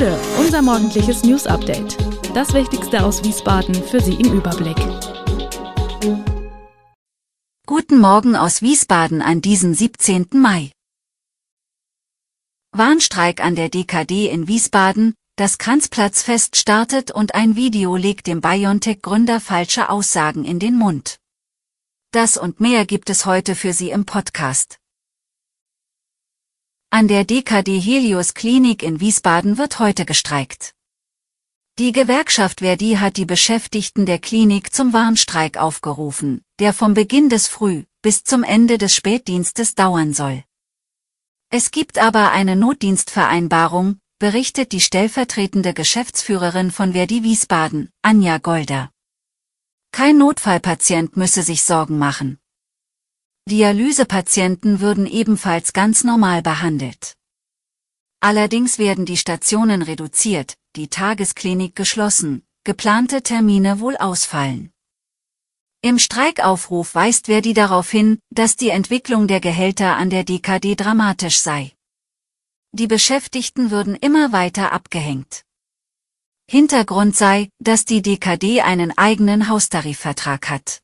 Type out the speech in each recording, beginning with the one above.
Gude, unser morgendliches News Update. Das Wichtigste aus Wiesbaden für Sie im Überblick. Guten Morgen aus Wiesbaden an diesem 17. Mai. Warnstreik an der DKD in Wiesbaden, das Kranzplatzfest startet und ein Video legt dem BioNTech-Gründer falsche Aussagen in den Mund. Das und mehr gibt es heute für Sie im Podcast. An der DKD Helios Klinik in Wiesbaden wird heute gestreikt. Die Gewerkschaft Verdi hat die Beschäftigten der Klinik zum Warnstreik aufgerufen, der vom Beginn des Früh- bis zum Ende des Spätdienstes dauern soll. Es gibt aber eine Notdienstvereinbarung, berichtet die stellvertretende Geschäftsführerin von Verdi Wiesbaden, Anja Golder. Kein Notfallpatient müsse sich Sorgen machen. Dialysepatienten würden ebenfalls ganz normal behandelt. Allerdings werden die Stationen reduziert, die Tagesklinik geschlossen, geplante Termine wohl ausfallen. Im Streikaufruf weist Verdi darauf hin, dass die Entwicklung der Gehälter an der DKD dramatisch sei. Die Beschäftigten würden immer weiter abgehängt. Hintergrund sei, dass die DKD einen eigenen Haustarifvertrag hat.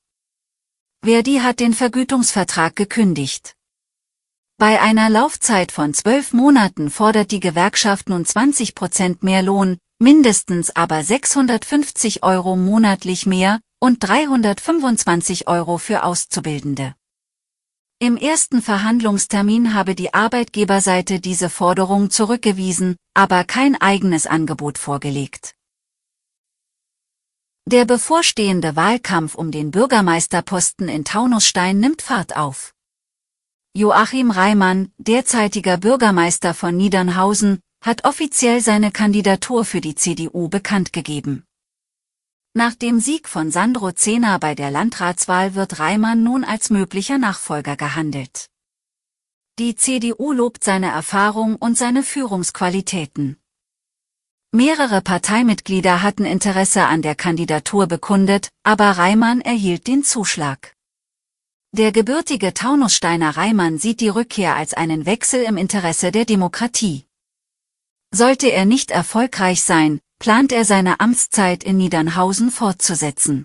Verdi hat den Vergütungsvertrag gekündigt. Bei einer Laufzeit von zwölf Monaten fordert die Gewerkschaft nun 20 Prozent mehr Lohn, mindestens aber 650 Euro monatlich mehr und 325 Euro für Auszubildende. Im ersten Verhandlungstermin habe die Arbeitgeberseite diese Forderung zurückgewiesen, aber kein eigenes Angebot vorgelegt. Der bevorstehende Wahlkampf um den Bürgermeisterposten in Taunusstein nimmt Fahrt auf. Joachim Reimann, derzeitiger Bürgermeister von Niedernhausen, hat offiziell seine Kandidatur für die CDU bekannt gegeben. Nach dem Sieg von Sandro Zehner bei der Landratswahl wird Reimann nun als möglicher Nachfolger gehandelt. Die CDU lobt seine Erfahrung und seine Führungsqualitäten. Mehrere Parteimitglieder hatten Interesse an der Kandidatur bekundet, aber Reimann erhielt den Zuschlag. Der gebürtige Taunussteiner Reimann sieht die Rückkehr als einen Wechsel im Interesse der Demokratie. Sollte er nicht erfolgreich sein, plant er seine Amtszeit in Niedernhausen fortzusetzen.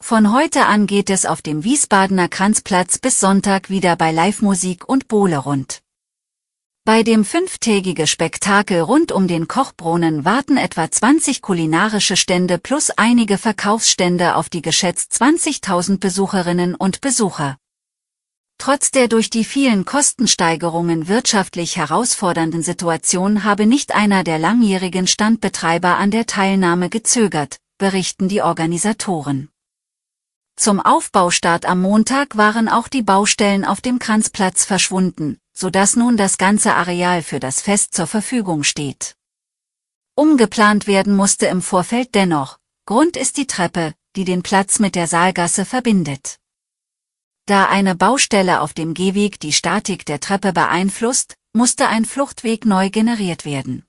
Von heute an geht es auf dem Wiesbadener Kranzplatz bis Sonntag wieder bei Live-Musik und Bowle rund. Bei dem fünftägige Spektakel rund um den Kochbrunnen warten etwa 20 kulinarische Stände plus einige Verkaufsstände auf die geschätzt 20.000 Besucherinnen und Besucher. Trotz der durch die vielen Kostensteigerungen wirtschaftlich herausfordernden Situation habe nicht einer der langjährigen Standbetreiber an der Teilnahme gezögert, berichten die Organisatoren. Zum Aufbaustart am Montag waren auch die Baustellen auf dem Kranzplatz verschwunden, so dass nun das ganze Areal für das Fest zur Verfügung steht. Umgeplant werden musste im Vorfeld dennoch, Grund ist die Treppe, die den Platz mit der Saalgasse verbindet. Da eine Baustelle auf dem Gehweg die Statik der Treppe beeinflusst, musste ein Fluchtweg neu generiert werden.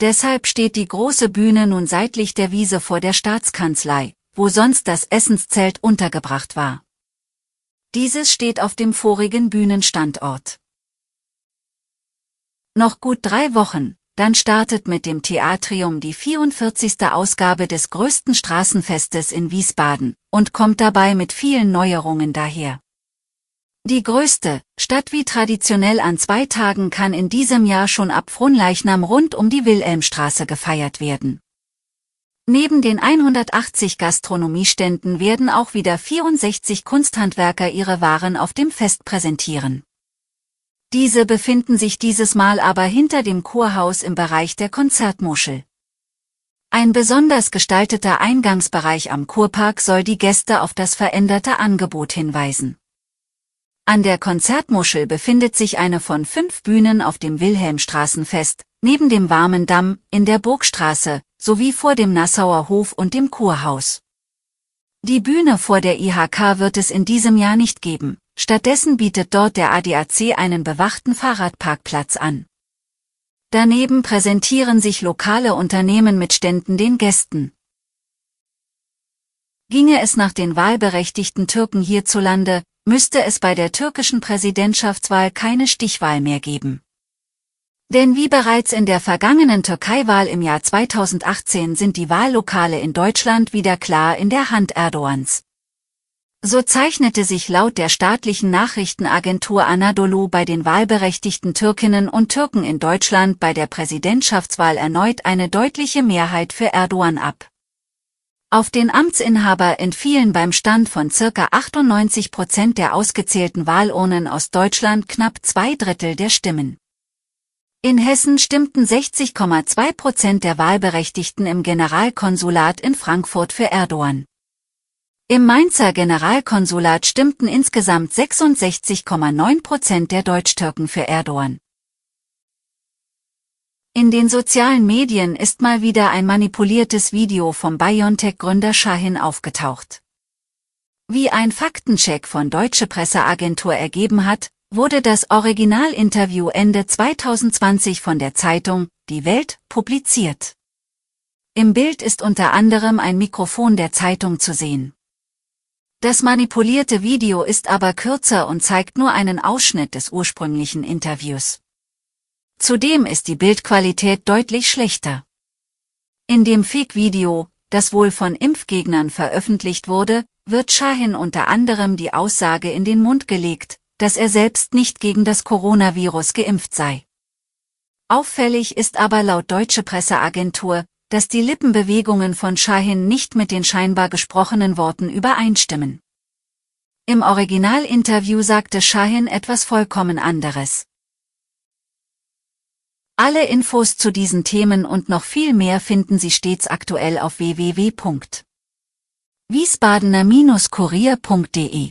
Deshalb steht die große Bühne nun seitlich der Wiese vor der Staatskanzlei, wo sonst das Essenszelt untergebracht war. Dieses steht auf dem vorigen Bühnenstandort. Noch gut drei Wochen, dann startet mit dem Theatrium die 44. Ausgabe des größten Straßenfestes in Wiesbaden und kommt dabei mit vielen Neuerungen daher. Die größte, Stadt wie traditionell an zwei Tagen kann in diesem Jahr schon ab Fronleichnam rund um die Wilhelmstraße gefeiert werden. Neben den 180 Gastronomieständen werden auch wieder 64 Kunsthandwerker ihre Waren auf dem Fest präsentieren. Diese befinden sich dieses Mal aber hinter dem Chorhaus im Bereich der Konzertmuschel. Ein besonders gestalteter Eingangsbereich am Kurpark soll die Gäste auf das veränderte Angebot hinweisen. An der Konzertmuschel befindet sich eine von fünf Bühnen auf dem Wilhelmstraßenfest, neben dem Warmen Damm, in der Burgstraße, sowie vor dem Nassauer Hof und dem Kurhaus. Die Bühne vor der IHK wird es in diesem Jahr nicht geben, stattdessen bietet dort der ADAC einen bewachten Fahrradparkplatz an. Daneben präsentieren sich lokale Unternehmen mit Ständen den Gästen. Ginge es nach den wahlberechtigten Türken hierzulande, müsste es bei der türkischen Präsidentschaftswahl keine Stichwahl mehr geben. Denn wie bereits in der vergangenen Türkei-Wahl im Jahr 2018 sind die Wahllokale in Deutschland wieder klar in der Hand Erdogans. So zeichnete sich laut der staatlichen Nachrichtenagentur Anadolu bei den wahlberechtigten Türkinnen und Türken in Deutschland bei der Präsidentschaftswahl erneut eine deutliche Mehrheit für Erdogan ab. Auf den Amtsinhaber entfielen beim Stand von circa 98 Prozent der ausgezählten Wahlurnen aus Deutschland knapp zwei Drittel der Stimmen. In Hessen stimmten 60,2 Prozent der Wahlberechtigten im Generalkonsulat in Frankfurt für Erdogan. Im Mainzer Generalkonsulat stimmten insgesamt 66,9 Prozent der Deutschtürken für Erdogan. In den sozialen Medien ist mal wieder ein manipuliertes Video vom BioNTech-Gründer Shahin aufgetaucht. Wie ein Faktencheck von Deutsche Presseagentur ergeben hat, wurde das Originalinterview Ende 2020 von der Zeitung Die Welt publiziert. Im Bild ist unter anderem ein Mikrofon der Zeitung zu sehen. Das manipulierte Video ist aber kürzer und zeigt nur einen Ausschnitt des ursprünglichen Interviews. Zudem ist die Bildqualität deutlich schlechter. In dem Fake-Video, das wohl von Impfgegnern veröffentlicht wurde, wird Shahin unter anderem die Aussage in den Mund gelegt, dass er selbst nicht gegen das Coronavirus geimpft sei. Auffällig ist aber laut deutsche Presseagentur, dass die Lippenbewegungen von Shahin nicht mit den scheinbar gesprochenen Worten übereinstimmen. Im Originalinterview sagte Shahin etwas vollkommen anderes. Alle Infos zu diesen Themen und noch viel mehr finden Sie stets aktuell auf www.wiesbadener-kurier.de.